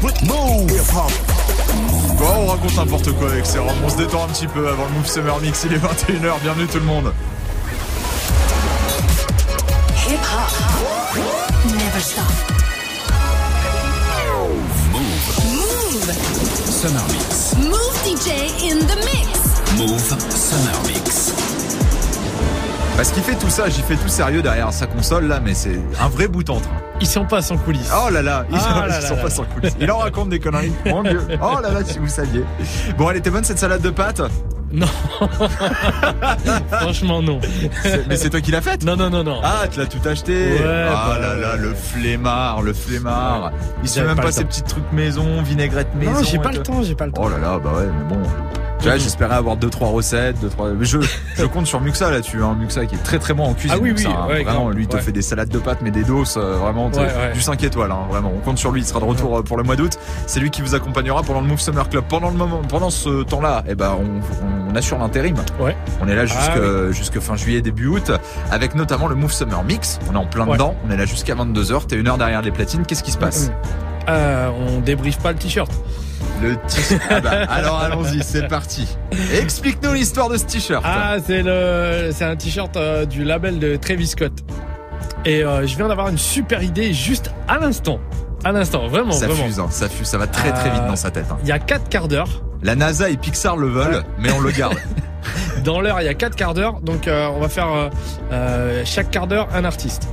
Bon, on raconte n'importe quoi avec Serum. On se détend un petit peu avant le Move Summer Mix. Il est 21h. Bienvenue tout le monde. Hip hop. Never stop. Move. Summer Mix. Move DJ in the mix. Move Summer Mix. Parce qu'il fait tout ça, j'y fais tout sérieux derrière sa console là, mais c'est un vrai bout en train. Ils sont pas sans coulisses. Oh là là, ils, Ah sont, là ils là sont là pas là. sans coulisses. Il en raconte des conneries. Mon dieu. Oh là là, si vous saviez. Bon, elle était bonne cette salade de pâtes Non. Franchement, non. Mais c'est toi qui l'as faite Non, non, non, non. Ah, tu l'as tout acheté Ouais, Ah bah, là là, le flemmard, le flemmard. Il se fait même pas pas ces petits trucs maison, vinaigrette maison. non, j'ai pas le temps, j'ai pas le temps. Oh là là, bah ouais, mais bon. Tu vois, j'espérais avoir deux trois recettes, deux trois. Mais je, je compte sur Muxa là-dessus, hein. Muxa qui est très très bon en cuisine. Ah oui, Muxa, oui, hein. ouais, vraiment. Lui, il te ouais. fait des salades de pâtes, mais des doses, euh, vraiment Ouais, du 5 étoiles. Hein, vraiment, on compte sur lui. Il sera de retour euh, pour le mois d'août. C'est lui qui vous accompagnera pendant le Move Summer Club. Pendant le moment, pendant ce temps-là, eh ben, on, on assure l'intérim. Ouais. On est là jusque, Ah jusque fin juillet, début août, avec notamment le Move Summer Mix. On est en plein dedans. On est là jusqu'à 22h. T'es une heure derrière les platines. Qu'est-ce qui se passe? Euh, on débriefe pas le t-shirt. Le t-shirt. Ah bah, alors allons-y, c'est parti. Explique-nous l'histoire de ce t-shirt. Ah, c'est le, c'est un t-shirt euh, du label de Travis Scott. Et euh, je viens d'avoir une super idée juste à l'instant. À l'instant, vraiment, ça vraiment. fuse, hein, ça fuse, ça va très très vite Euh, dans sa tête. hein. Il y a quatre quarts d'heure. La NASA et Pixar le veulent, mais on le garde. Dans l'heure, il y a quatre quarts d'heure. Donc, euh, on va faire euh, euh, chaque quart d'heure un artiste.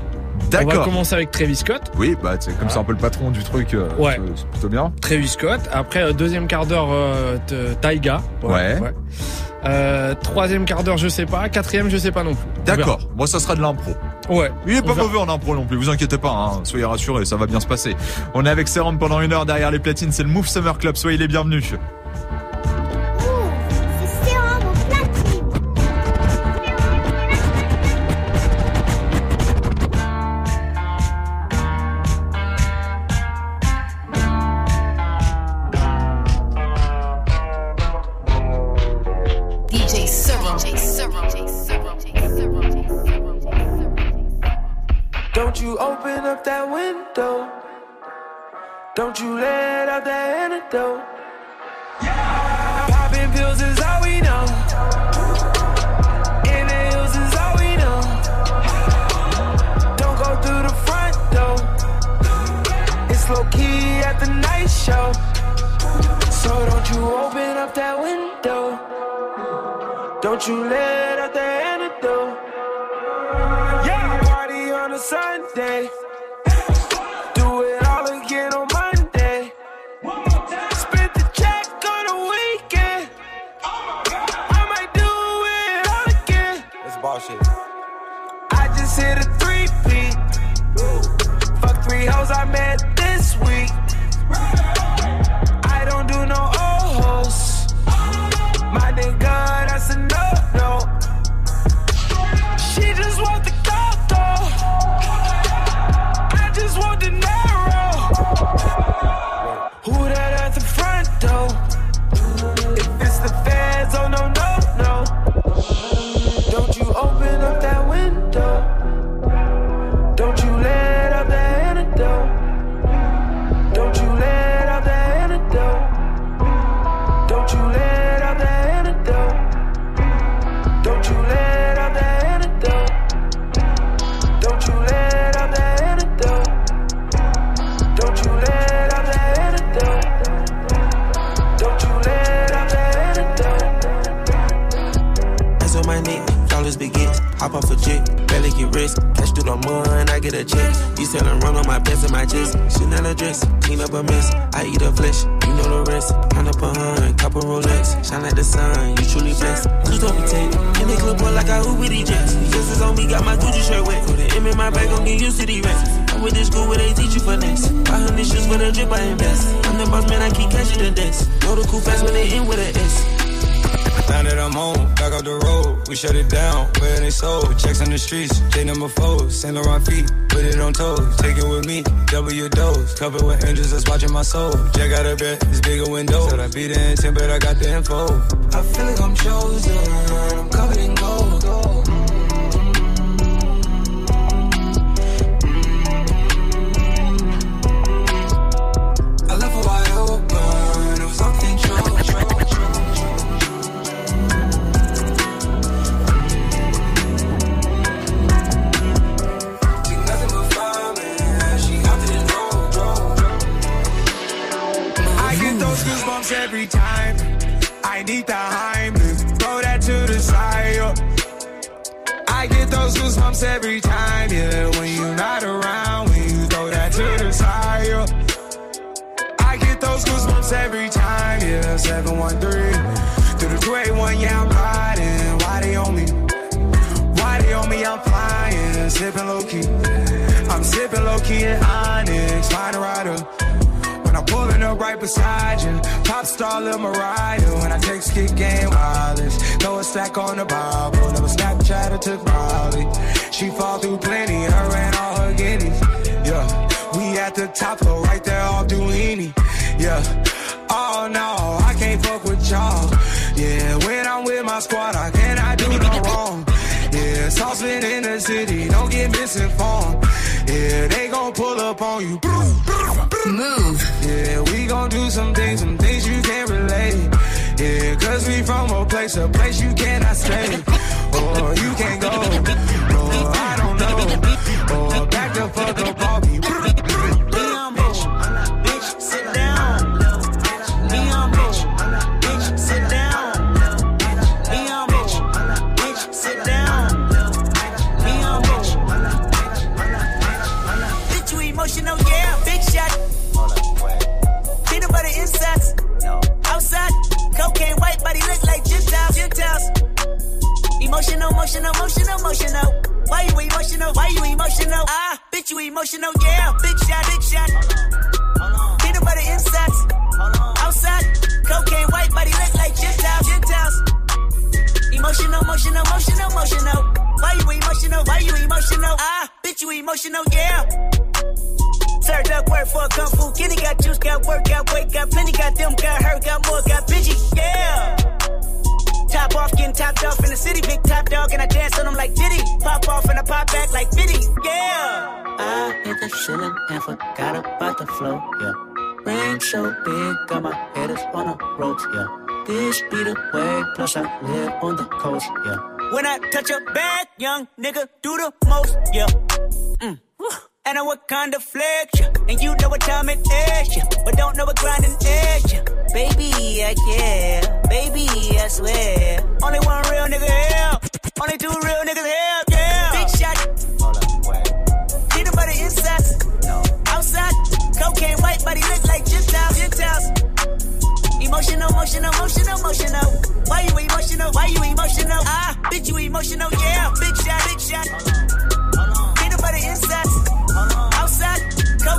On va D'accord. commencer avec Travis Scott. Oui, bah c'est comme c'est un peu le patron du truc. euh, Ouais. c'est- plutôt bien. Travis Scott. Après, euh, deuxième quart d'heure, euh, Taiga. Ouais. Euh, troisième quart d'heure, je sais pas. Quatrième, je sais pas non plus. D'accord. Moi, ça sera de l'impro. Ouais. Il est pas mauvais en impro non plus. Vous inquiétez pas. Hein. Soyez rassurés, ça va bien se passer. On est avec Serum pendant une heure derrière les platines. C'est le Move Summer Club. Soyez les bienvenus. Rest. Cash through the mud, I get a check. You selling run on my pants and my chest. Chanel a dress, clean up a mess. I eat a flesh, you know the rest. Count up a hun, couple Rolex. Shine like the sun, you truly blessed. Who's don't tape? In the club, boy, like I hoop with these jets. As on me, got my Gucci shirt wet. Put an M in my bag, gon' get used to these rest. I'm with this school where they teach you finesse. 500 shoes for the drip, I invest. I'm the boss man, I keep cashing the desk. Know the cool fast when they in with an S. Now that I'm home, back up the road, we shut it down. Where they sold, checks on the streets, J number four, Saint Laurent feet, put it on toes, take it with me, double your dose, covered with angels that's watching my soul. Jack out of bed, it's bigger window. Said I beat the intent, but I got the info. I feel like I'm chosen. I'm covered in get those goosebumps every time, yeah. 713 Through the 281, yeah, I'm riding. Why they on me? Why they on me? I'm flying, sipping low key. I'm sipping low key in Onyx, find a rider. When I'm pulling up right beside you, pop star Lil Mariah. When I take skit game wireless, throw a stack on the Bible. Never Snapchat or took Molly. She fall through plenty, her and all her guineas. Yeah, we at the top floor, right there off Duini. Yeah, oh no, I can't fuck with y'all. Yeah, when I'm with my squad, I cannot do no wrong. Yeah, saucepan in the city, don't get misinformed. Yeah, they gon' pull up on you. Mouv'. Yeah, we gon' do some things, some things you can't relate. Yeah, cause we from a place, a place you cannot stay. Or you can't go. Or I don't know. Or back the fuck up off me. Emotional, emotional, emotional, emotional. Why you emotional? Why you emotional? Ah, bitch, you emotional, yeah, big shot, big shot. Peanut butter insides. Outside, cocaine white body look like Gentiles. Gentiles. Emotional, emotional, emotional, emotional. Why you emotional? Why you emotional? Ah, bitch, you emotional, yeah. Served up work for a kung fu kitty. Got juice, got work, got weight, got plenty. Got them, got hurt, got more, got bitchy, yeah. Top off, getting topped off in the city. Big top dog, and I dance on them like Diddy. Pop off and I pop back like Biddy, yeah. I hit the ceiling and forgot about the flow, yeah. Rain so big, got my headers on the ropes, yeah. This be the way, plus I live on the coast, yeah. When I touch a bag, young nigga do the most, yeah. Mm. And I what kind of flex, yeah. And you know what time it is, yeah. But don't know what grinding is, yeah. Baby, I care. Baby, I swear. Only one real nigga here. Only two real niggas here, yeah. Big shot. Peanut butter insides. Outside, cocaine white body look like Gentiles. Gentiles. Emotional, emotional, emotional, emotional. Why you emotional? Why you emotional? Ah, bitch, you emotional, yeah. Big shot, big shot. Peanut butter insides. Outside,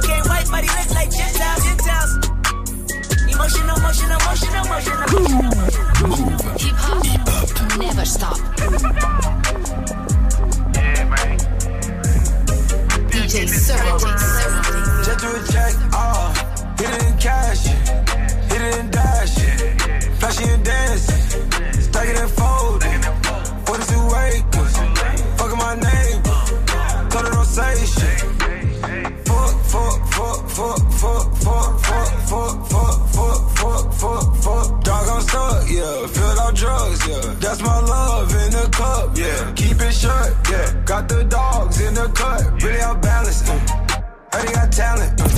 cocaine white, but he like Gentiles, Gentiles. Emotional. Hip hop, never stop. Yeah, man. DJ Sir, Just do a check uh, off, in cash. Fuck, fuck, fuck, fuck, fuck, fuck, fuck, fuck, fuck, fuck. Dog, I'm stuck, yeah. Filled out drugs, yeah. That's my love in the cup, yeah. Keep it shut, yeah. Got the dogs in the cut, really out balanced. Uh. Heard he got talent, uh.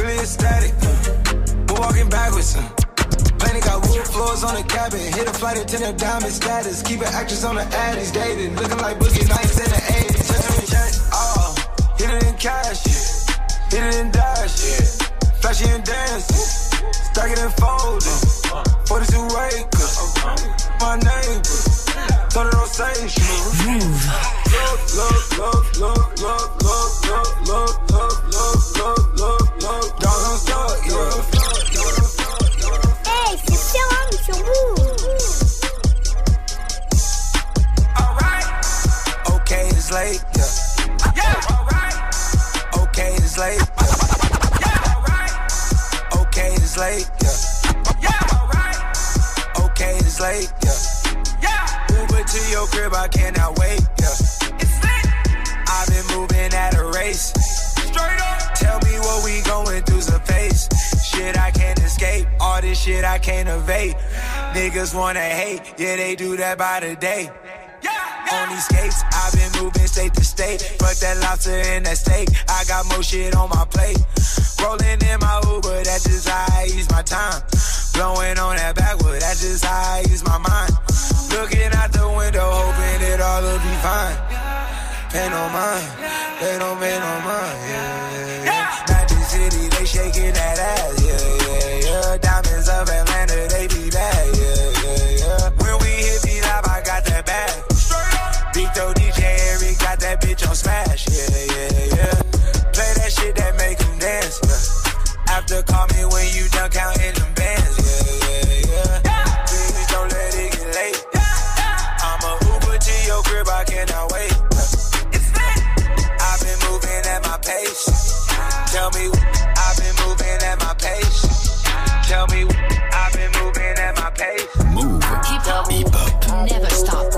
really ecstatic. Uh. We're walking backwards. Uh. Planet got wood floors on the cabin. Hit a flight attendant, diamond status. Keep an actress on the ad, he's dating. Looking like Boogie Nights in the 80s. Touch him in check, oh. Hit it in cash, hit it in dash, flashy and dance, stack it and fold it. 42 acres, my neighbor, told her don't say shit. Mouv'. Love, love, love, love, love, love, love, love, love, love, love, love, love. Dog, I'm stuck, yeah. Hey, c'est Ferrand sur Mouv'. Alright, okay, it's late, late. Yeah, alright, okay, it's late, yeah. Yeah, alright, okay, it's late, yeah. Yeah, Uber to your crib, I cannot wait, yeah. It's lit. I've been moving at a race. Straight up. Tell me what we going through's a face. Shit I can't escape. All this shit I can't evade. Niggas wanna hate, yeah, they do that by the day. On these skates, I've been moving state to state. Fuck that lobster and that steak. I got more shit on my plate. Rolling in my Uber, that's just how I ease my time. Blowing on that backwood. That's just how I use my mind. Looking out the window, hoping it all will be fine. Pay no mind, they don't mind. Yeah, yeah, yeah. Call me when you done counting them bands. Yeah, yeah, yeah. Baby, don't let it get late. I'ma Uber to your crib, I cannot wait. I've been moving at my pace. Tell me, I've been moving at my pace. Tell me, I've been moving at my pace. Mouv'. Hip hop. Hip hop. Never stop.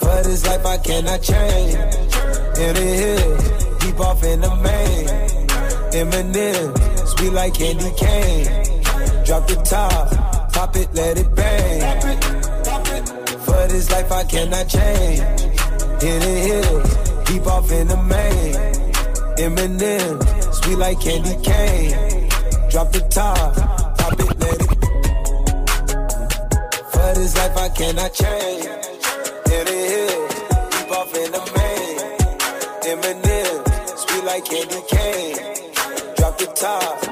For this life I cannot change. In the hill, deep off in the main. Eminem, sweet like candy cane. Drop the top, pop it, let it bang. For this life I cannot change. In the hill, deep off in the main. Eminem, sweet like candy cane. Drop the top, pop it, let it. For this life I cannot change. In the hill, candy cane. Drop the top,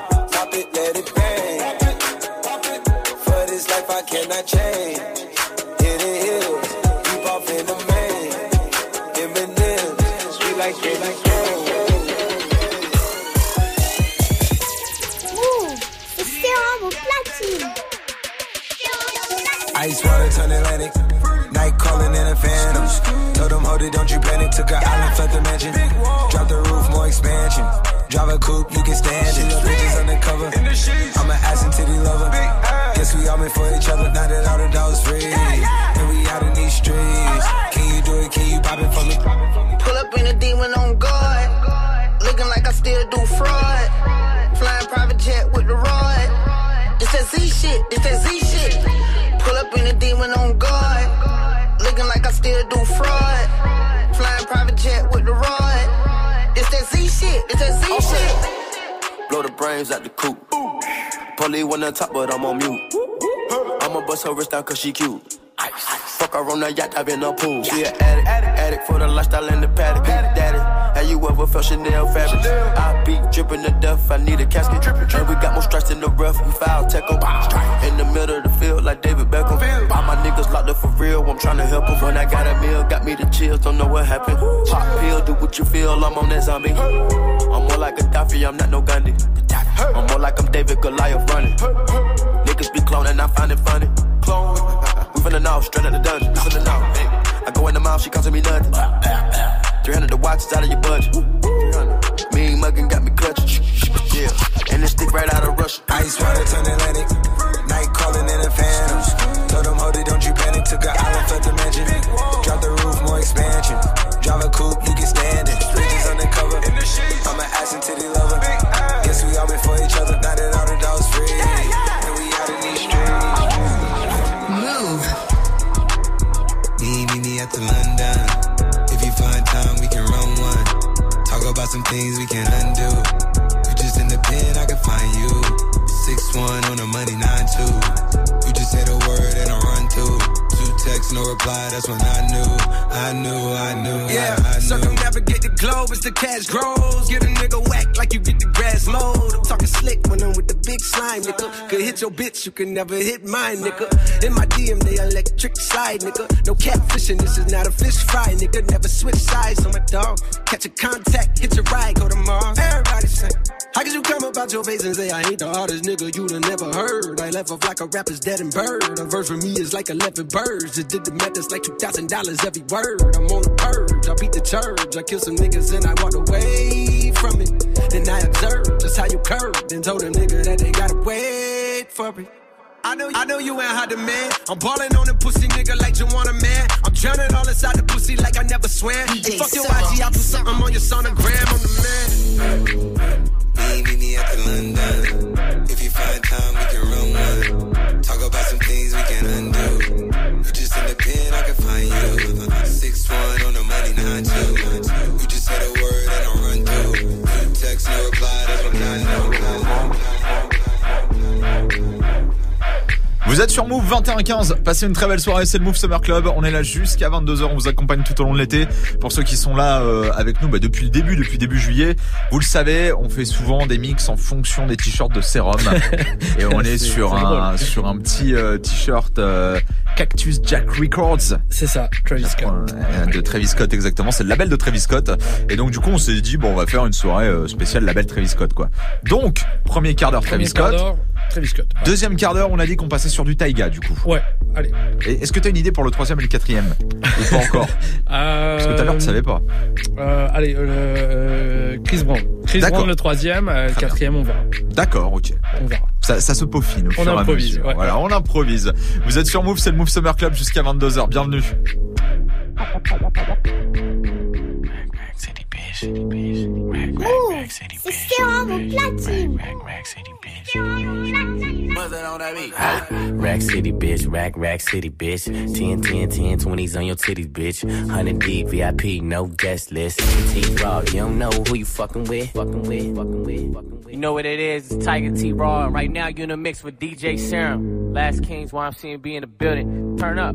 do fraud. Flying private jet with the rod. It's that Z shit, it's that Z oh, shit. Blow the brains out the coop. Polly one on top, but I'm on mute. I'ma bust her wrist down cause she cute. Fuck her on the yacht, I've been a pool. She an addict, addict for the lifestyle and the paddock. Daddy, have you ever felt Chanel fabric? I be dripping the death, I need a casket. drippin' And we got more strikes in the rough, we foul 'em. In the middle of the field, like David Beckham. All my niggas locked up for real, I'm tryna help 'em. When I got a meal, got me the chills, don't know what happened. Pop pill, do what you feel, I'm on that zombie. I'm more like a Gaddafi, I'm not no Gandhi. I'm more like I'm David Goliath running. Niggas be cloning, I find it funny. Clone. Uh, We finna know, straight out the dungeon. Listen to now, hey. I go in the mouth, she costing me nothing. 300 the watch is out of your budget. Mean muggin' got me clutching. Yeah, and this stick right out of Russia. Ice water turn Atlantic. Night calling in a phantom. Told them, hold it, don't you panic. Took an island, left the mansion. Drop the roof, more expansion. Drive a coupe, you can stand it. Bridges undercover. I'm an ass and titty lover. Guess we all been for each other. Now that all the dogs free. At the London. If you find time, we can run one. Talk about some things we can undo. You just in the pen, I can find you. Six one on the money, nine two. You just say the word and I run through. Two texts, no reply. That's when I knew, I knew, I knew, Yeah, I, I knew. circumnavigate the globe as the cash grows. Get a nigga whack like you get the grass mowed. I'm talking slick when I'm with the big slime, nigga. Could hit your bitch, you can never hit mine, nigga. In my DM, they electric slide, nigga. No catfishing, this is not a fish fry, nigga. Never switch sides on my dog. Catch a contact, hit your ride, go to Mars. Everybody say, how could you come up about your face and say I ain't the hardest nigga you'd have never heard? I left off like a rapper's dead and bird. A verse for me is like 11 birds. Just did the math, it's like $2,000 every word. I'm on the purge, I beat the church. I killed some niggas and I walked away from it. Then I observed just how you curved and told a nigga that they gotta wait for it. I know, I know you ain't hot to man. I'm balling on the pussy nigga like you want a man. I'm drowning all inside the pussy like I never swam. DJ Fuck your IG, I put something on your sonogram. I'm the man. Me, meet the London. If you find time, we can run one. Talk about some things we can undo. You just in the pen, I can find you. Six one on the money, nine Vous êtes sur Move 21-15. Passez une très belle soirée. C'est le Move Summer Club. On est là jusqu'à 22h. On vous accompagne tout au long de l'été. Pour ceux qui sont là euh, avec nous bah, depuis le début, depuis début juillet, vous le savez, on fait souvent des mix en fonction des t-shirts de Serum. Et on est, sur un drôle. sur un petit euh, t-shirt euh, Cactus Jack Records. C'est ça, Travis Scott. De Travis Scott exactement, c'est le label de Travis Scott et donc du coup on s'est dit bon on va faire une soirée euh, spéciale label Travis Scott quoi. Donc premier quart d'heure Travis Scott, Travis Scott. deuxième quart d'heure on a dit qu'on passait sur du Taiga du coup. Ouais, allez. Et Est-ce que tu as une idée pour le troisième et le quatrième ou pas encore Parce que tout à l'heure tu savais pas. Euh, allez, euh, euh, Chris Brown. Chris. Brown le troisième, euh, le bien. quatrième on verra. D'accord, ok. On verra. Ça, ça se peaufine au On fur et à improvise, mesure. ouais. Voilà, on improvise. Vous êtes sur Move, c'est le Move Summer Club jusqu'à 22h. Bienvenue. Mouv', c'est Serum au platine. Rack City, bitch. Rack, rack city, bitch. 10, 10, 10, 20s on your titties, bitch. 100 deep, VIP, no guest list. T Raw, you don't know who you fucking with. Fucking with, fucking with, fucking with. You know what it is? It's Tyga T Raw, and right now you're in a mix with DJ Serum. Last Kings YMCMB in the building. Turn up.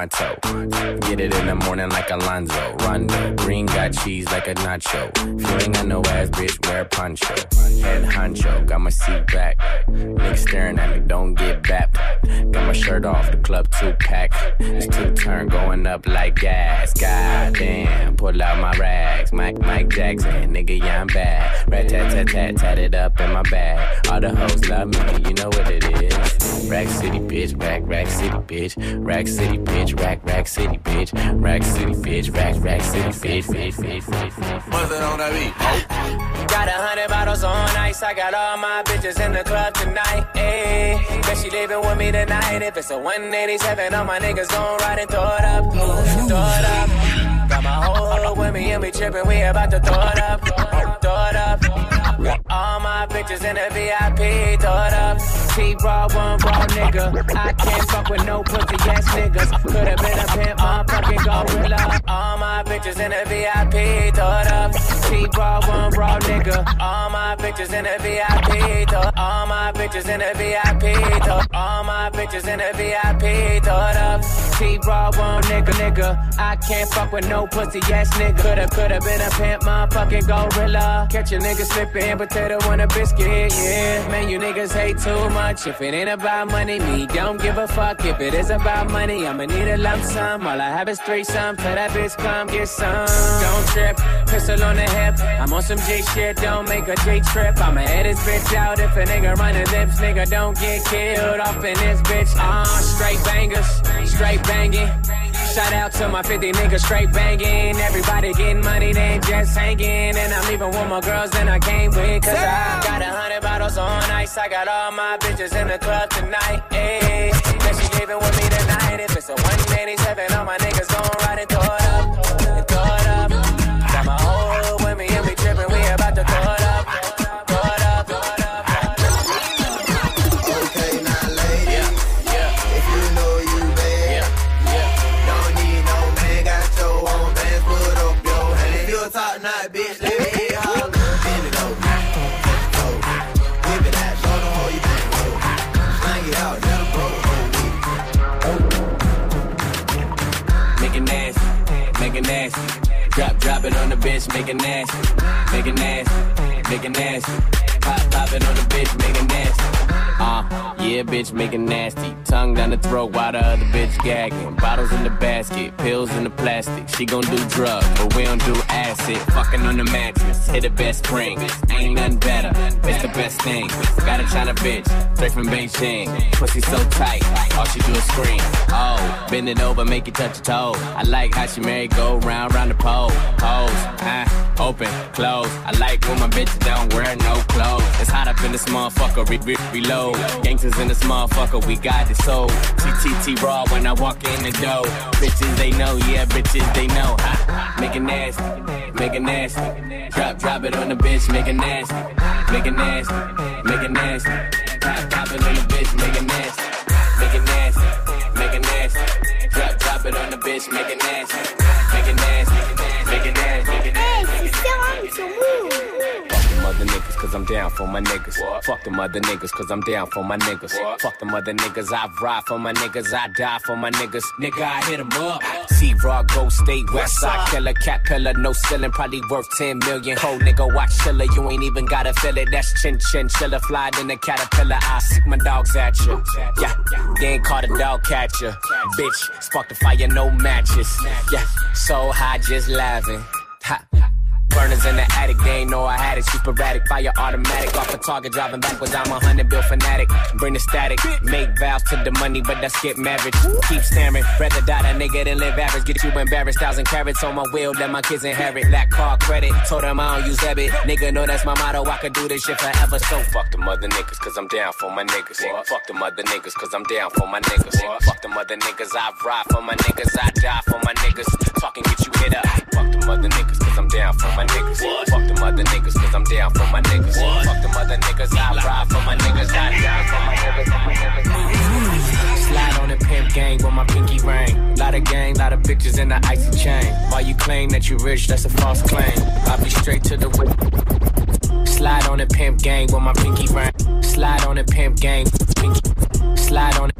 Get it in the morning like Alonzo. Rondo. Green got cheese like a nacho. If you ain't no ass, bitch, wear poncho. Head honcho, got my seat back. Niggas staring at me, don't get bapped. Got my shirt off, the club two pack. It's two turn going up like gas. God damn, pull out my rags. Mike, Mike Jackson, nigga, yeah, I'm bad. Rat tat tat tat, tat it up in my bag. All the hoes love me, you know what it is. Rack City, bitch, rack, rack city, bitch. Rack City, bitch, rack, rack city, bitch. Rack City, bitch, rack, rack city, bitch, bitch, bitch, bitch, bitch. What's that on that beat? Got a hundred bottles on ice. I got all my bitches in the club tonight. Ayy, bet she leaving with me tonight. If it's a 187, all my niggas gon' ride and throw it up. Throw it up. Got my whole hood with me and we trippin'. We about to throw it up. Bitches in the VIP. Throw it up. T-Raw, one raw nigga. Can't fuck with no pussy ass niggas. Could've been a pimp, I'm fucking gorilla. All my bitches in the VIP. thought up. T-Raw, one raw nigga. All my bitches in the VIP. Throw all my bitches in the VIP. Throw all my bitches in the VIP. thought up. T-Raw, one nigga, nigga. I can't fuck with no pussy ass nigga. Could've, could've been a pimp, motherfucking gorilla. Catch a nigga slipping, potato on a biscuit, yeah. Man, you niggas hate too much. If it ain't about money, me don't give a fuck. If it is about money, I'ma need a lump sum. All I have is three some. Tell that bitch come get some. Don't trip, pistol on the hip. I'm on some J shit, don't make a J trip. I'ma head this bitch out if a nigga run his lips. Nigga don't get killed off in this bitch. Ah, straight bangers, straight banging. Shout out to my 50 niggas straight banging. Everybody getting money, they ain't just hanging. And I'm leaving with more girls than I came with. Cause I got a hundred bottles on ice. I got all my bitches in the club tonight. Ayy, she leaving with me tonight. If it's a 187, all my niggas gon' ride throw it Drop it on the bitch, make it nasty, make it nasty, make it nasty. Pop, pop it on the bitch, make nasty. Uh, yeah, bitch, make it nasty. Tongue down the throat while the other bitch gagging. Bottles in the basket, pills in the plastic. She gon' do drugs, but we don't do acid. Fucking on the mattress, hit the best spring. Ain't nothing better, it's the best thing. Got a China bitch, straight from Beijing. Pussy so tight, all she do is scream. Oh, bend it over, make it touch your toe. I like how she marry go round, round the pole. Pose, ah, open, close. I like when my bitches don't wear no clothes. It's hot up in this motherfucker, re- re- reload. Gangsters in this motherfucker, we got the soul. TTT raw when I walk in the door. Bitches they know, yeah, bitches they know. Ha, make it nasty, make it nasty. Drop, drop it on the bitch, make it nasty, make it nasty, make it nasty. Drop, drop it on the bitch, make it nasty, make it nasty, make it nasty. Drop, drop it on the bitch, make it nasty, make it nasty, make it nasty, make it nasty. Hey, c'est Serum sur Move. Fuck them other niggas, cause I'm down for my niggas. Fuck them other niggas, cause I'm down for my niggas. Fuck them other niggas, I ride for my niggas, I die for my niggas. Nigga, I hit hit 'em up. See Raw, Go State, West Side Killer, Cat Pillar, no ceiling, probably worth 10 million. Cold nigga, watch chiller, you ain't even gotta feel it. That's chin chin chiller, fly in the caterpillar. I sick my dogs at you. Yeah, they ain't caught a dog catcher. Bitch, spark the fire, no matches. Yeah, so high, just laughing. Ha. Burners in the attic, they ain't know I had it. She sporadic, fire automatic. Off a target, driving backwards. I'm a hundred bill fanatic. Bring the static, make vows to the money, but that's get married. Keep staring, rather die that nigga than live average. Get you embarrassed, thousand carats on my wheel, let my kids inherit. Black car credit, told them I don't use debit. Nigga know that's my motto, I could do this shit forever. So fuck them other niggas, cause I'm down for my niggas. Fuck the mother niggas, cause I'm down for my niggas. Fuck the mother niggas, I ride for my niggas, I die for my niggas. Talking get you hit up. Fuck the mother niggas, cause I'm down for my niggas. Fuck them other niggas, cause I'm down for my niggas. Fuck them other niggas, I ride for my niggas, I die for my niggas. Slide on the pimp gang with my pinky ring. Lot of gang, lot of bitches in the icy chain. While you claim that you rich, that's a false claim. I'll be straight to the whip. Slide on the pimp gang with my pinky ring. Slide on the pimp gang, pinky. Slide on it,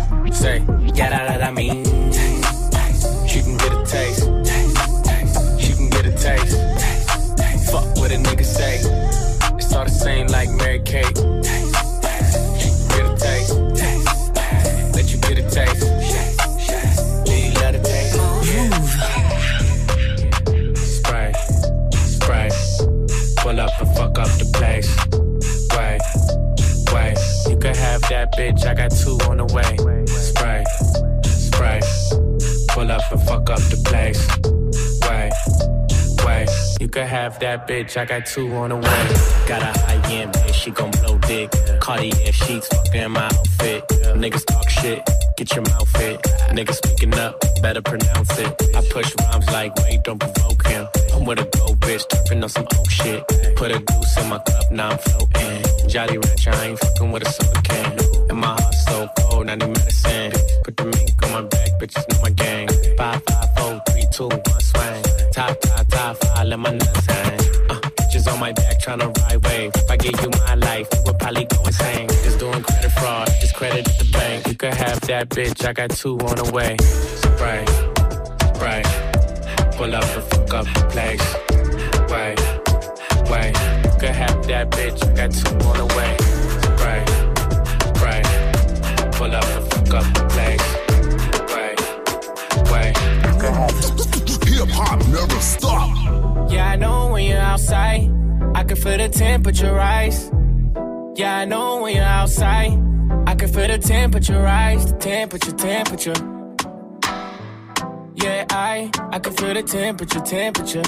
Say, yeah, that, that I mean. She can get a taste. She can get a taste. Fuck what a nigga say. It's all the same like Mary Kate. She can get a taste. Let you get a taste. Do you love the taste? Spray, spray. Pull up and fuck up the place. Wait, wait. You can have that bitch. I got two on the way. Spray, spray. Pull up and fuck up the place. Wait, wait. You can have that bitch. I got two on the way. Got a high end bitch. She gon' blow dick. Cartier sheets fuckin' my outfit. Niggas talk shit. Get your mouth fit. Niggas speaking up. Better pronounce it. I push rhymes like wait, don't provoke him. I'm with a gold bitch. Turpin' on some old shit. Put a goose in my cup. Now I'm floating. Jolly Rancher. I ain't fucking with a soda can. And my heart's so cold. I need medicine. Put the mink on my back. Bitches know my gang. Five, five, four, three, two, one, swing. Top, top, top, five. Let my nuts hang. Uh, bitches on my back tryna ride wave. If I gave you my life, you would probably go insane. Just doing credit fraud, just credit at the bank. You could have that bitch, I got two on the way. Right, right. Pull up the fuck up the place. Right, right. Could have that bitch, got two on the way. Right, right. Pull up the fuck up the place. Right, right. Could have Hip hop never stop. Yeah, I know when you're outside, I can feel the temperature rise. Yeah, I know when you're outside, I can feel the temperature rise. The temperature, temperature. Yeah, I, I can feel the temperature, temperature.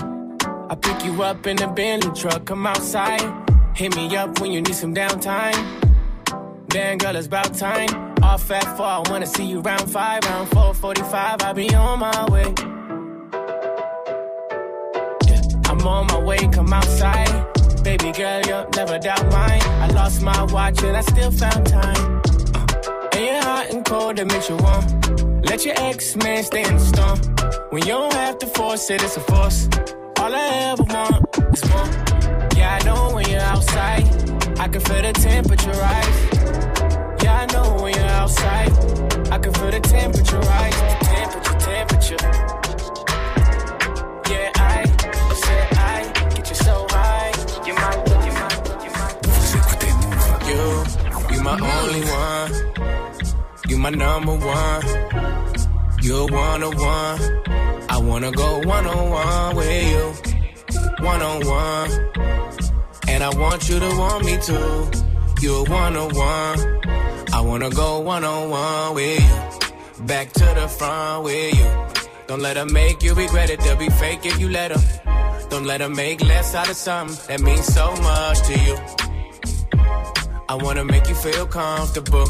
I pick you up in the Bentley truck, come outside. Hit me up when you need some downtime. Damn, girl, it's about time. Off at four, I wanna see you round five, round four, 45. I'll be on my way. Yeah, I'm on my way, come outside. Baby girl, you'll never doubt mine. I lost my watch and I still found time. Uh, and you're hot and cold, that makes you warm. Let your ex man stay in the storm. When you don't have to force it, it's a force. All I ever want is more. Yeah, I know when you're outside, I can feel the temperature rise. Yeah, I know when you're outside, I can feel the temperature rise. The temperature, temperature. Yeah, I said I get you so high. You my, you my, you my. You, you my only one. My number one. You're one on one. I wanna go one on one with you. One on one. And I want you to want me too. You're one on one. I wanna go one on one with you. Back to the front with you. Don't let her make you regret it. They'll be fake if you let them. Don't let her make less out of something that means so much to you. I wanna make you feel comfortable.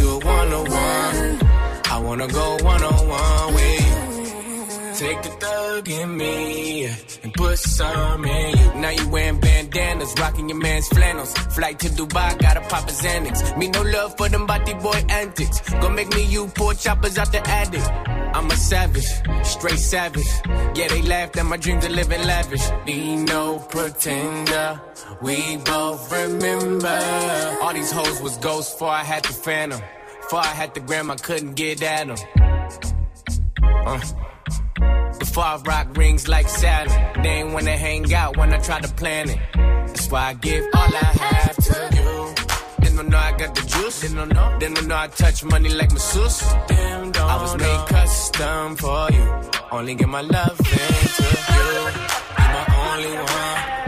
You're one on one. I wanna go one on one with you. Take the thug in me and put some in you. Now you wearing bandanas, rocking your man's flannels. Flight to Dubai, gotta pop a Xanax. Me no love for them body boy antics. Gonna make me you poor choppers out the attic. I'm a savage, straight savage. Yeah, they laughed at my dreams of living lavish. Be no pretender, we both remember. All these hoes was ghosts before I had the phantom. Before I had the gram, I couldn't get at them. Uh. Before I rock rings like Saturn. They ain't wanna hang out when I try to plan it. That's why I give all I have to don't know I got the juice. They don't know. They don't know I touch money like masseuse. Damn, don't I was made custom for you. Only give my love into you. You my only one.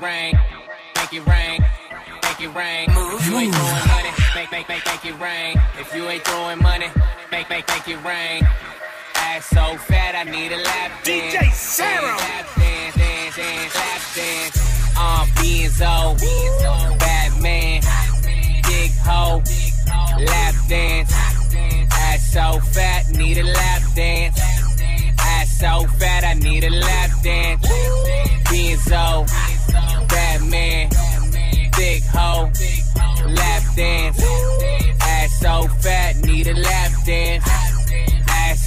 It rain. Make it rain. Make it rain. If you ain't throwing money, make, make, make, make it rain. If you ain't throwing money, make, make, make it rain. Ass so fat, I need a lap dance. DJ Sarah. Lap dance, dance, dance, lap dance. Um, Benzo, Batman, big hoe, lap dance. Ass so fat, need a lap dance. Ass so fat, I need a lap dance. Benzo,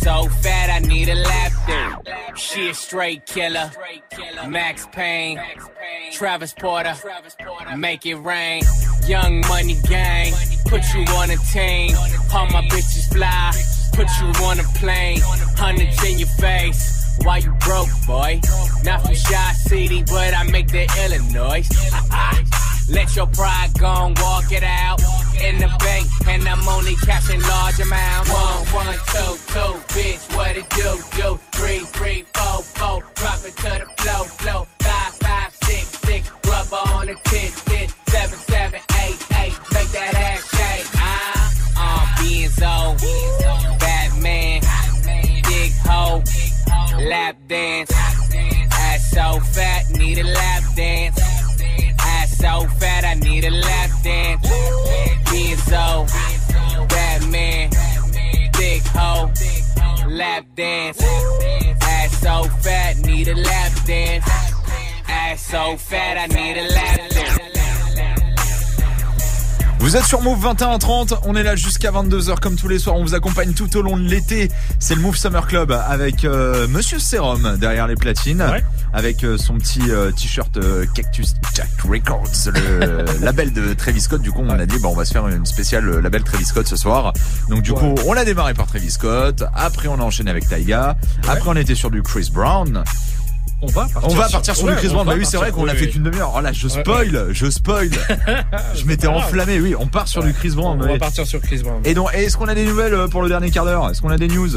so fat, I need a lap dance. She a straight killer. Max Payne, Travis Porter, make it rain. Young money gang, put you on a team. All my bitches fly, put you on a plane. Hundreds in your face. Why you broke, boy? Not from Shy City, but I make the Illinois. Let your pride go and walk it out. In the bank, and I'm only cashing large amounts. One, one, two, two, bitch, what it do, do? Three, three, four, four, drop it to the flow, flow. Five, five, six, six, rubber on the tit, tit. Seven, seven, eight, eight, make that ass shake. I, uh, Benzo, Batman, big hoe, lap dance. Ass so fat, need a lap dance so fat, I need a lap dance. Benzo, Batman, thick hoe, lap dance. Ass so fat, need a lap dance. Ass so fat, I need a lap dance. Vous êtes sur Move 21h30, on est là jusqu'à 22h comme tous les soirs, on vous accompagne tout au long de l'été. C'est le Move Summer Club avec euh, Monsieur Serum derrière les platines, avec euh, son petit euh, t-shirt Cactus Jack Records, le label de Travis Scott. Du coup, on a dit bah on va se faire une spéciale label Travis Scott ce soir. Donc du coup, on l'a démarré par Travis Scott, après on a enchaîné avec Taiga, après on était sur du Chris Brown. On va partir, On va partir sur, du Chris Brown. Bah oui, c'est vrai qu'on a fait qu'une demi-heure. Oh là, je spoil, je spoil. je m'étais enflammé. Oui, on part sur du Chris Brown. On va partir sur Chris Brown. Et donc, est-ce qu'on a des nouvelles euh, pour le dernier quart d'heure? Est-ce qu'on a des news?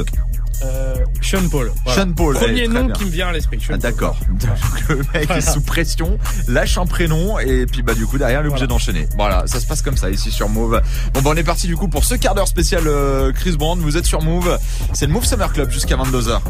Euh, Sean Paul. voilà. Sean Paul. Premier allez, très nom bien. qui me vient à l'esprit. Ah. D'accord. Donc, le mec Voilà. est sous pression, lâche un prénom et puis bah du coup derrière il est obligé d'enchaîner. Voilà, ça se passe comme ça ici sur Move. Bon bah on est parti du coup pour ce quart d'heure spécial euh, Chris Brown. Vous êtes sur Move. C'est le Move Summer Club jusqu'à 22h.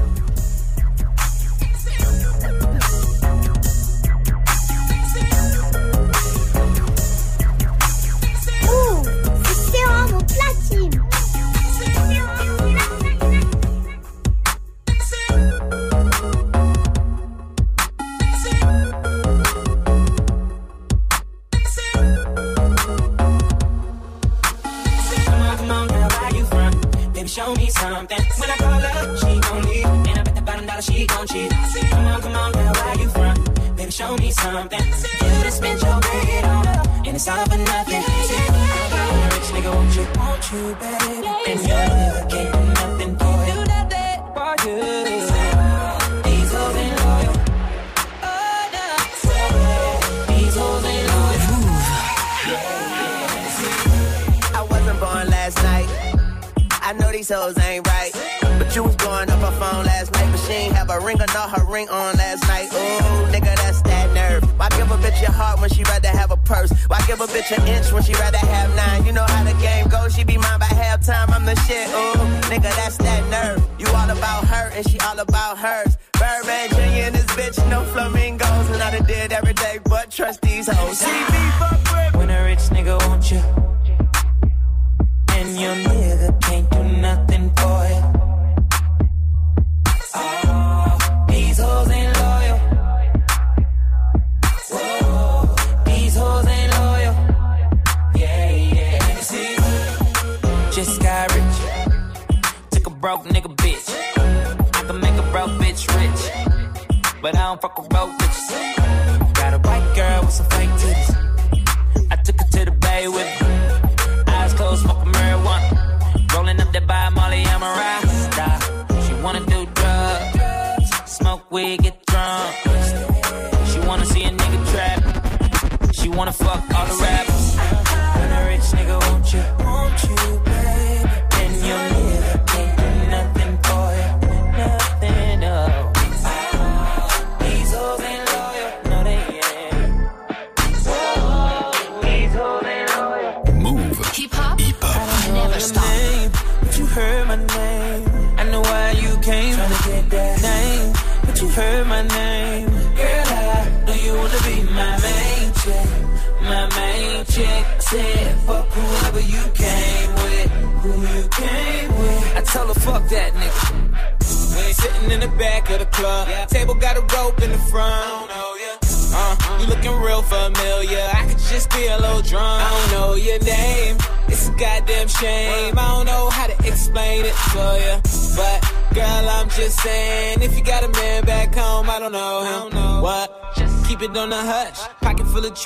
Rich, but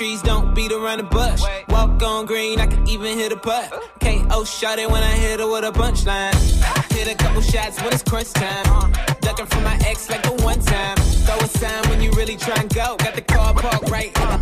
trees, don't beat around the bush. Walk on green, I can even hit a putt. KO shot it when I hit her with a punchline. Hit a couple shots when it's crunch time. Ducking from my ex like the one time. Throw a sign when you really try and go. Got the car parked right in the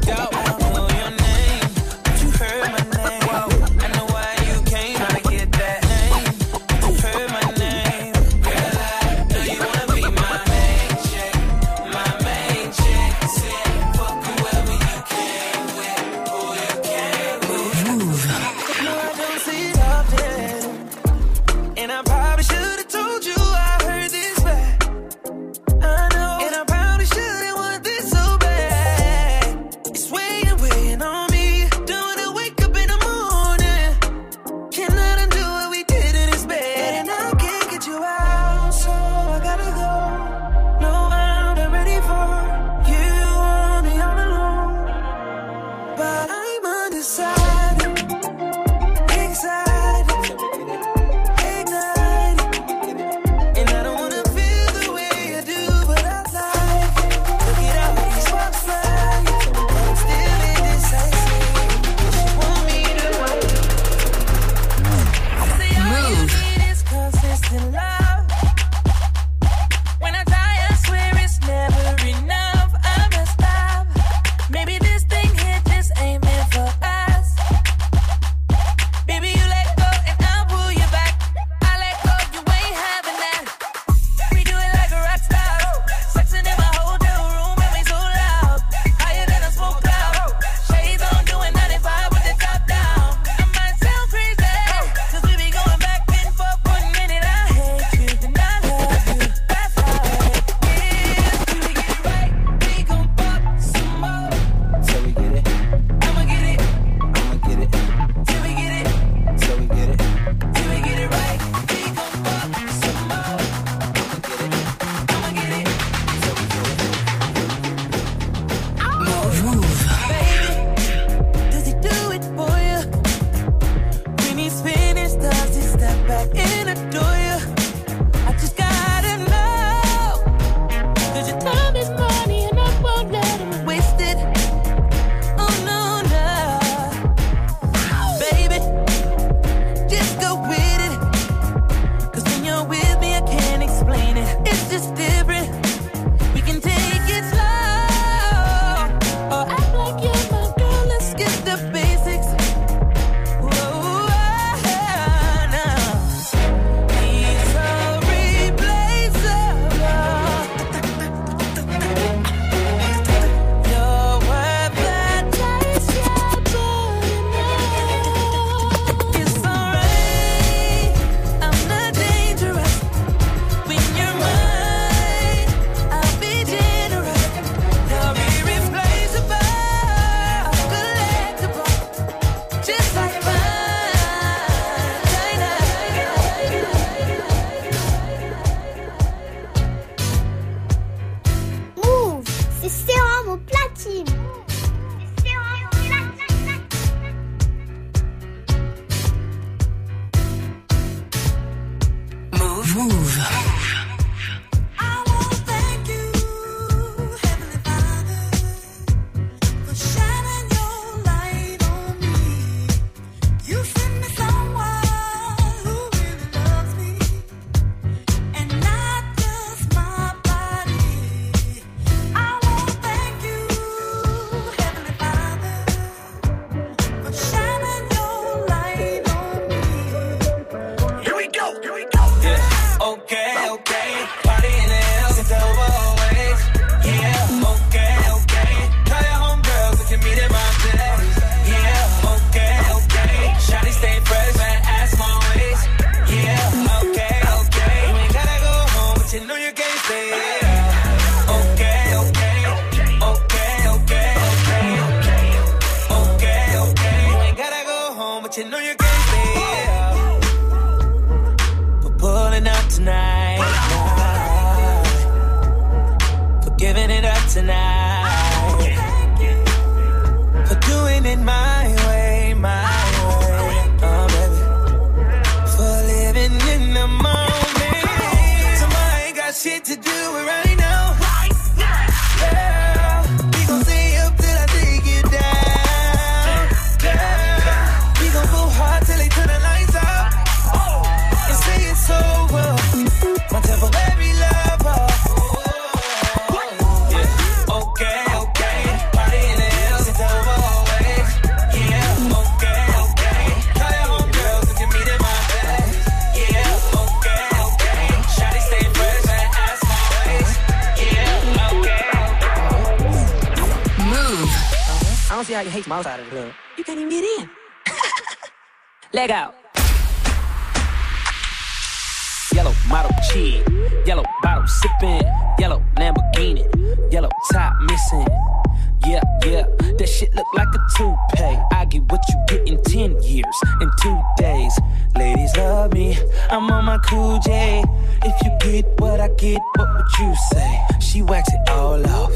10 in two days. Ladies love me, I'm on my cool J. If you get what I get, what would you say? She wax it all off,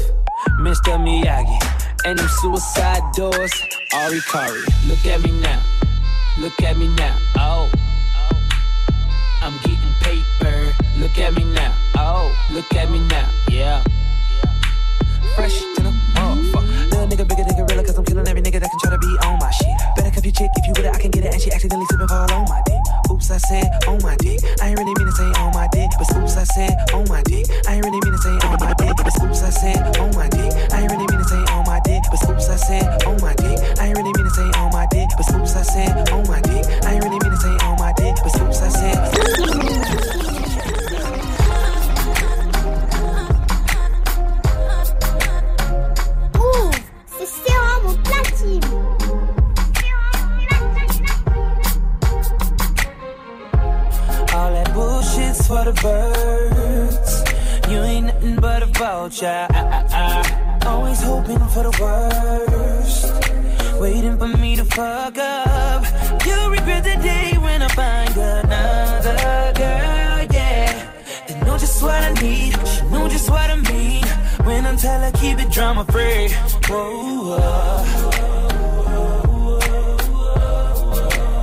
Mr. Miyagi. and them suicide doors. Ari Kari, look at me now. Look at me now. Oh. I'm getting paper. Look at me now. Oh, look at me now. Yeah. Fresh to the motherfucker. Little nigga, bigger nigga, realer, cause I'm killing every nigga that can try to be on my shit. Chick if you with it, I can get it, and she accidentally slip and fall on my dick. Oops, I said on my dick. I ain't really mean to say on my dick, but oops, I said on my dick. I ain't really mean to say on my dick, but oops, I said on my dick. I ain't really mean to say on my dick, but oops, I said on my dick. I ain't really mean to say on my dick, but oops, I said on my dick. I ain't really mean to say on my dick, but oops, I said. Birds. You ain't nothing but a vulture. Always hoping for the worst. Waiting for me to fuck up. You'll regret the day when I find another girl, yeah. They know just what I need. She know just what I mean. When I tell her keep it drama free. Whoa, whoa.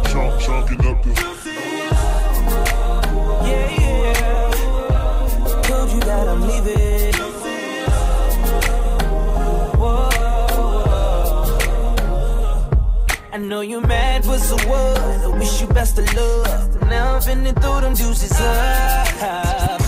Chalk, chalking up the. I'm leaving. I know you're mad, but so what? I wish you best of luck. Now I'm finna throw them deuces up.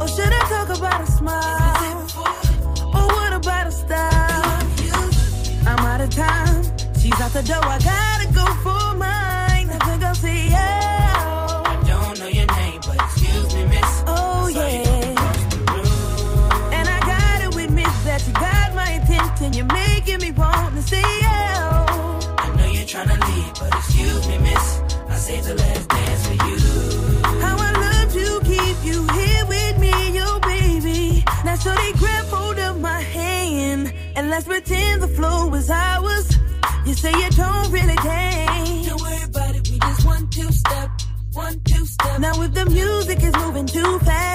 Or should I talk about a smile? Or what about a style? I'm out of time. She's out the door. I gotta let's pretend the flow is ours. You say you don't really dance. Don't worry about it, we just one two step, one two step. Now if the music is moving too fast,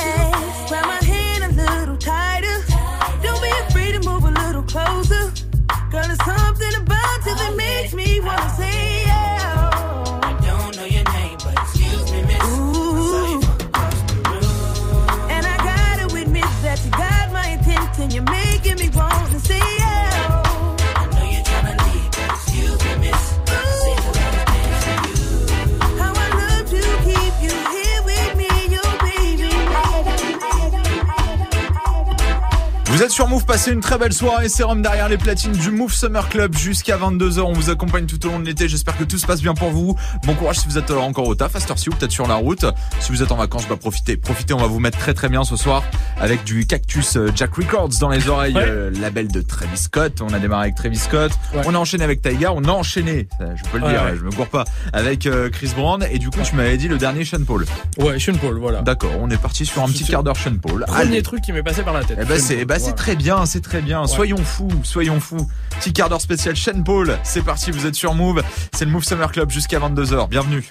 sur Move, passez une très belle soirée. Sérum derrière les platines du Move Summer Club jusqu'à 22h. On vous accompagne tout au long de l'été. J'espère que tout se passe bien pour vous. Bon courage si vous êtes encore au taf, à cette heure-ci ou peut-être sur la route. Si vous êtes en vacances, bah profitez. Profitez, on va vous mettre très très bien ce soir avec du Cactus euh, Jack Records dans les oreilles, Ouais. euh, label de Travis Scott. On a démarré avec Travis Scott. On a enchaîné avec Taiga. On a enchaîné, je peux le Ouais, dire, je me cours pas, avec euh, Chris Brown. Et du coup, tu m'avais dit le dernier Sean Paul. Ouais, Sean Paul, voilà. D'accord, on est parti sur un petit quart d'heure Sean Paul. Premier Allez. truc qui m'est passé par la tête. Eh ben c'est bah c'est voilà. très bien, c'est très bien. Soyons fous, soyons fous. Petit quart d'heure spécial Sean Paul. C'est parti, vous êtes sur Move. C'est le Move Summer Club jusqu'à 22h. Bienvenue.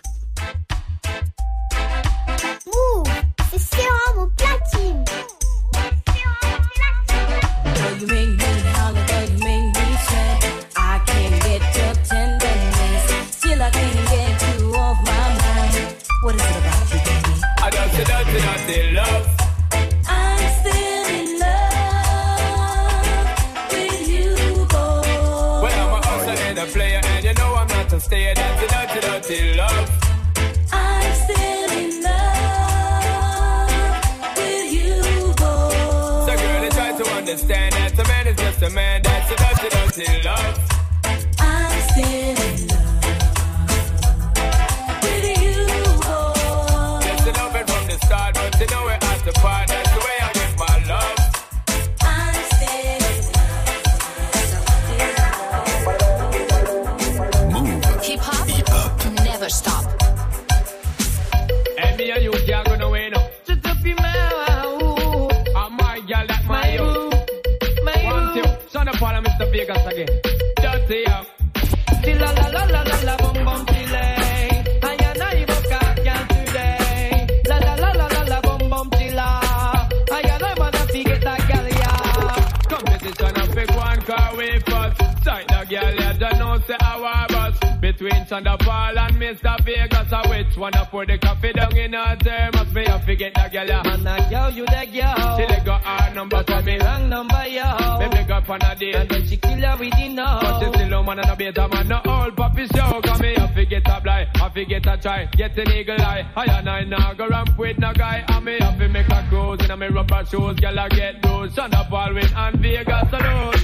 An eagle eye. I and I now go ramp with no guy. And me have to make a cruise in a me rubber shoes. Girl I get those, Chanda Paul win and Vegas alone.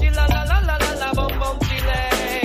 She la la la la la la bum bum chile.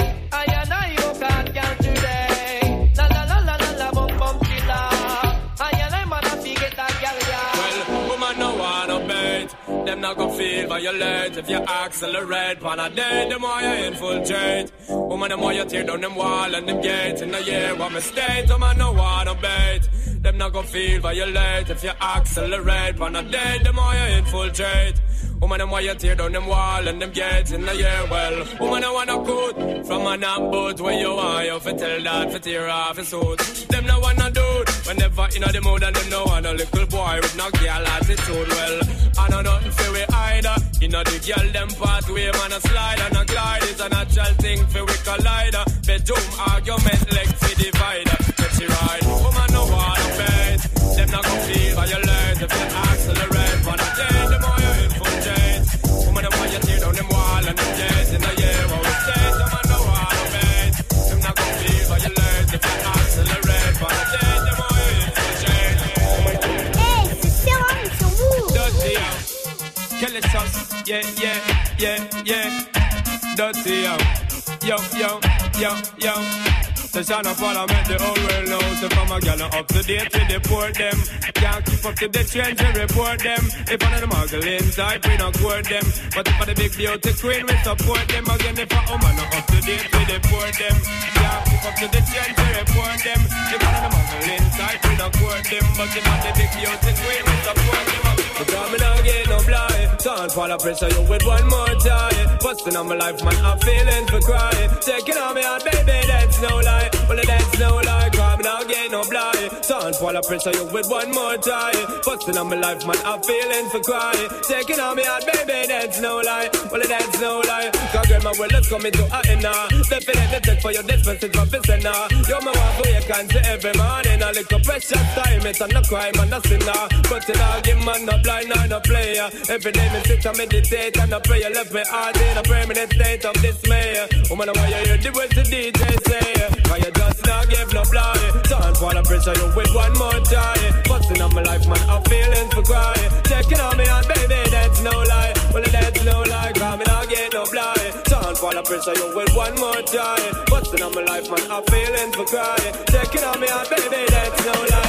Not gonna feel violate if you accelerate. Pan a day, the more you infiltrate. Woman, the more you tear down them wall and them gates. In the year, what mistake, woman no wanna bait. Them not gonna feel violate if you accelerate. Pan a day, the more you infiltrate. Woman, them why you tear down them wall and them gates in the year. Well, woman, I wanna cut from a nap boat where you are. You fi tell that fi tear off his suit. Them no wanna do whenever in the mood and them no want a little boy with no girl attitude. Well, I know nothing fi we either. You know the girl them pathway man a slide and a glide is a natural thing fi we collider. Bedroom argument leg fi divider. Get she ride. Woman no wanna bait. Them not gon' feel violate if you Yeah, yeah, yeah, yeah. Dirty, yo. Yo, yo, yo, yo. The Shana Parliament, the whole world knows if I'm a gal up to date with the poor them. Can't keep up to the trends and report them. If one of the muggling type, we don't court them. But if I'm the big beauty queen, we support them. Again, if a woman not up to date with the poor them. Can't keep up to the trends and report them. If one of the muggling type, we don't court them. But if I'm the big beauty queen, we support them. Because me not get no blind Can't a pressure you with one more time Busting on my life man I'm feeling for crying. Taking on me heart baby that's no lie. Well that's no lie Cause me not get no blind. Oh, Can't fall a pressure you with one more time. Busting on my life man I'm feeling for crying Taking on me heart baby that's no lie. Well that's no lie. Cause girl my world is coming to a now Definitely take for your this message from now You're my for you can see every morning. A little precious time It's a crime and a sinner But you know give man no blind or no player. Every day me sit and meditate and I pray You left me heart in a permanent state of dismay. Woman why you hear the words the DJ say. Cause you just not give no Don't for the pressure you with one more time. Busting up my life, man, I'm feeling for crying. Checking on me, on, baby, that's no lie. Well, that's no lie, cause me not get no blind. Time for the pressure you with one more time. Busting on my life, man, I'm feeling for crying. Checking on me, and baby, that's no lie.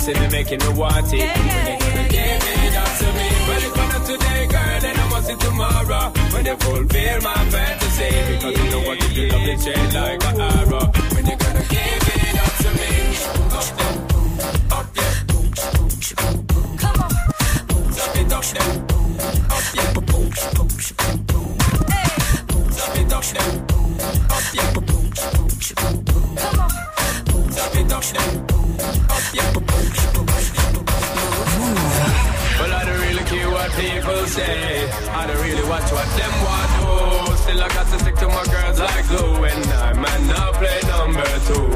Enticing me, making me want it. When you gonna give it up to me? Not today, girl, then I see tomorrow. When you fulfill my fantasy, because you know what you do, love the chain like an arrow. When you gonna give it up to me? Up there, up there. Come on, it up there, up there. Drop it up there. Up yeah. Come on. Drop it up there. Up yeah. People say. I don't really watch what them want do. Still, I got to stick to my girls like glue. And I might not play number two.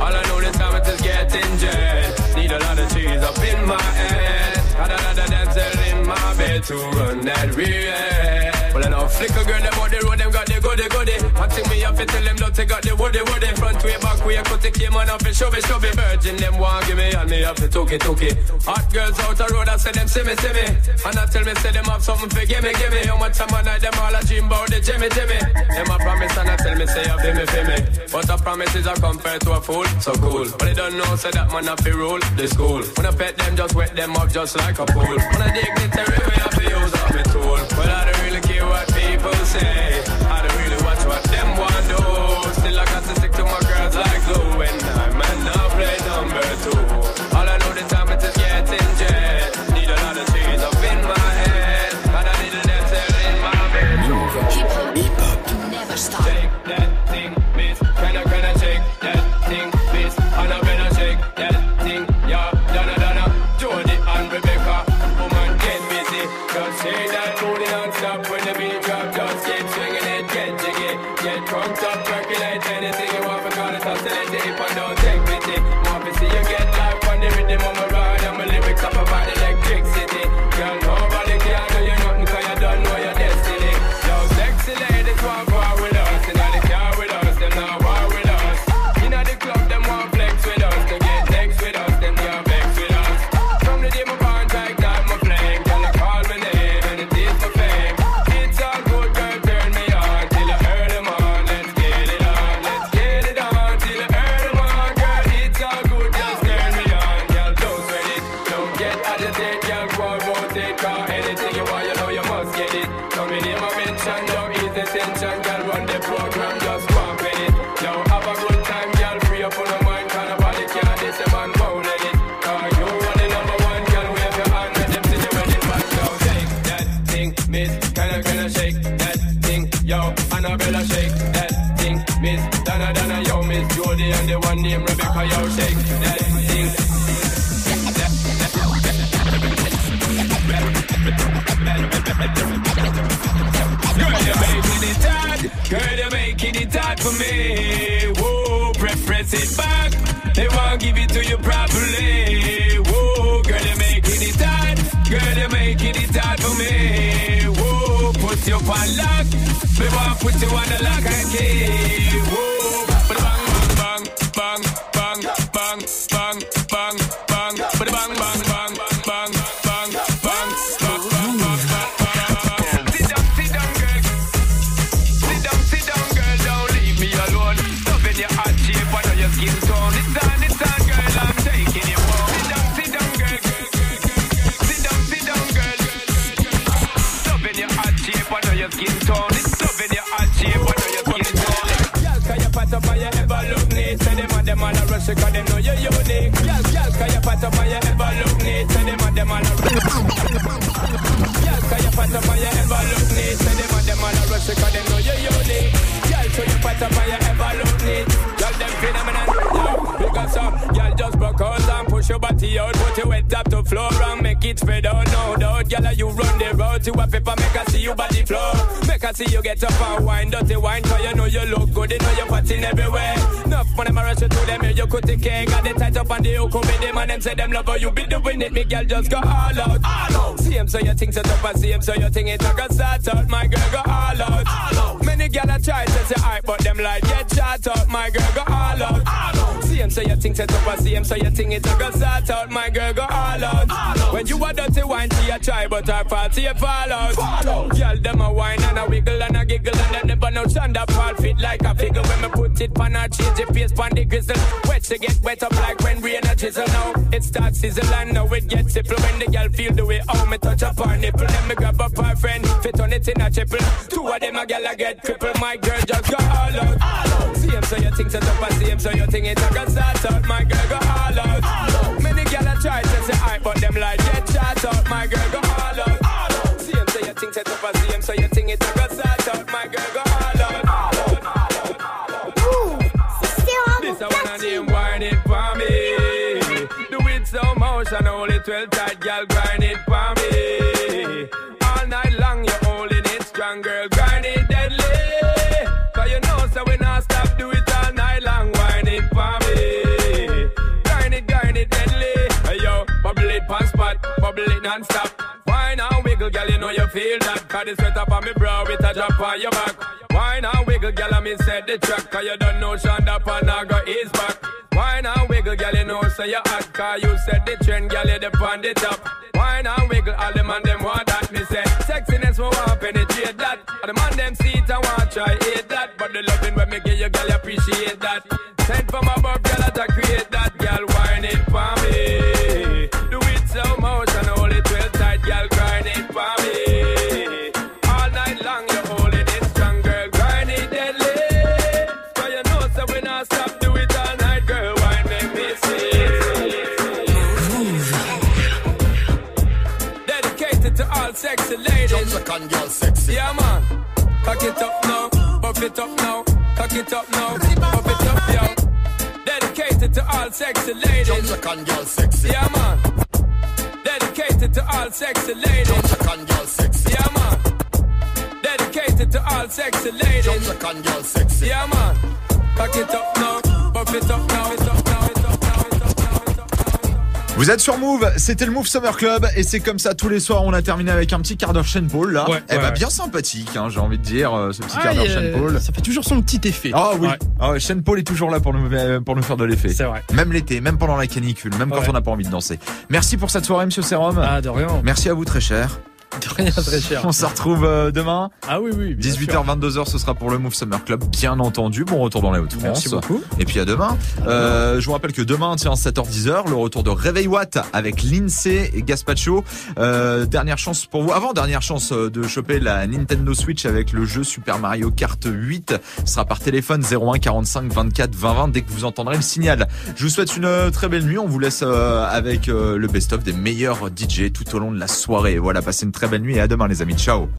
All I know this time just getting jet. Need a lot of cheese up in my head. Got a lot of dancing in my bed to run that real. Well, I know flicker girl, them on the road, them got the goody goody. One thing me have to tell them, don't they got the woody woody. Front way, back way, cut the came on up and shove it, shove it. Virgin, them want give me, and me have to took it, took it. Hot girls out the road, I say them see me, see me. And I tell me, say them have something for give me, give me. How much time I night, them all a dream about the Jimmy, Jimmy. Them a promise, and I tell me, say, you feel me, feel me. But a promise is a compared to a fool, so cool. But they don't know, say that man have to rule the school. When I pet them, just wet them up just like a pool. When I dignitary, we have to use up my tool. Well, I say. Put you on the lock and key. You pat up and you ever look neat? Say them and them all a. Girl, can you pat up and you ever look neat? Say them and them all a rush because them know you're unique. Girl, so you pat up and you ever look neat? Girl, them phenomenon. Yo, because some girl just broke out and push your body out, put your head up to floor and make it spread out. No doubt, girl, you run to a paper, make her see you body flow. Make her I see you get up and wine, dirty wine, cause you know you look good, you know you're partying everywhere. Enough when I'm rush you to them, here you cut the cake, got the tight up on the hook, with them and them say them love how you be doing it, me girl just go all out. All out. See him so you think set up and see him so you think it a go start out, my girl go all out. All out. Many gal a try to say hype, but them like get shot out, my girl go all out. All out. See him so you think set up and see him so you think it a go start out, my girl go all out. All out. When you a dirty wine, see you try, but I fall, see you fall out. Out. Girl, them a wine and a wiggle and a giggle and them never know Shonda fall fit like a figure when me put it pan her change face pan the grizzle. Wet she get wet up like when rain a chisel now. It starts sizzle and now it gets simple when the girl feel the way how me touch up her nipple. Then me grab up her friend, fit on it in a triple. Two of them a girl a get crippled. My girl just go all out. All out. See him so you think set up and see him so you think it's a go start. My girl go all out. All out. Many girl a try to say hype but them like get shot out. My girl go. All out. See him so you think set up and see so you think it a start out. My girl go all out. All out. This a one of them it for me. Do it slow motion, hold it well tight, girl, grind it for me. All night long you holding it strong, girl, grind it deadly. Cause you know so we not stop, do it all night long, wine it for me. Grind it, grind it deadly. Hey yo, bubble it pan spot, bubble it non-stop. Feel that. The sweat up on me brow, it a drop on your back. Wine and wiggle, girl, I me set the track. Cause you don't know Shonda Panaga is back. Wine and wiggle, girl, you know so you hot. Cause you set the trend, girl, you the on the top. Wine and wiggle, all the man them want that. Me say, sexiness we want penetrate that. All the man them see it and want try hate that. But the loving when me give you, girl, you appreciate that. Sent from above, girl, that Cock it up now, buff it up now, cock it up now, buff it up, yo. Dedicated to all sexy ladies. Jamaican girl sexy. Yeah, man. Dedicated to all sexy ladies. Jamaican girl sexy. Yeah, man. Dedicated to all sexy ladies. Jamaican girl sexy. Yeah, man. Cock it up now, buff it up now, it up Vous êtes sur Move, c'était le Move Summer Club et c'est comme ça tous les soirs. On a terminé avec un petit quart d'heure Shane Paul là. Ouais, eh ouais, bah ouais. bien sympathique, hein, j'ai envie de dire euh, ce petit Ah, quart d'heure Paul. Ça fait toujours son petit effet. Ah oui, ah Shane Paul est toujours là pour nous euh, pour nous faire de l'effet. C'est vrai. Même l'été, même pendant la canicule, même quand on n'a pas envie de danser. Merci pour cette soirée, Monsieur Serum. Ah, de rien. Merci à vous, très cher. De rien, très cher. On se retrouve euh, demain. Ah oui, oui. bien 18h, sûr. 22h, ce sera pour le Move Summer Club, bien entendu. Bon retour dans les Hauts-de-France. Merci beaucoup. Et puis à demain. Euh, je vous rappelle que demain, tiens, 7h-10h, le retour de Réveil Watt avec Lindsay et Gaspacho. Euh, dernière chance pour vous, avant dernière chance euh, de choper la Nintendo Switch avec le jeu Super Mario Kart 8. Ce sera par téléphone 01 45 24 20 20 dès que vous entendrez le signal. Je vous souhaite une euh, très belle nuit. On vous laisse euh, avec euh, le best-of des meilleurs DJ tout au long de la soirée. Voilà, passez une très belle nuit et à demain les amis. Ciao.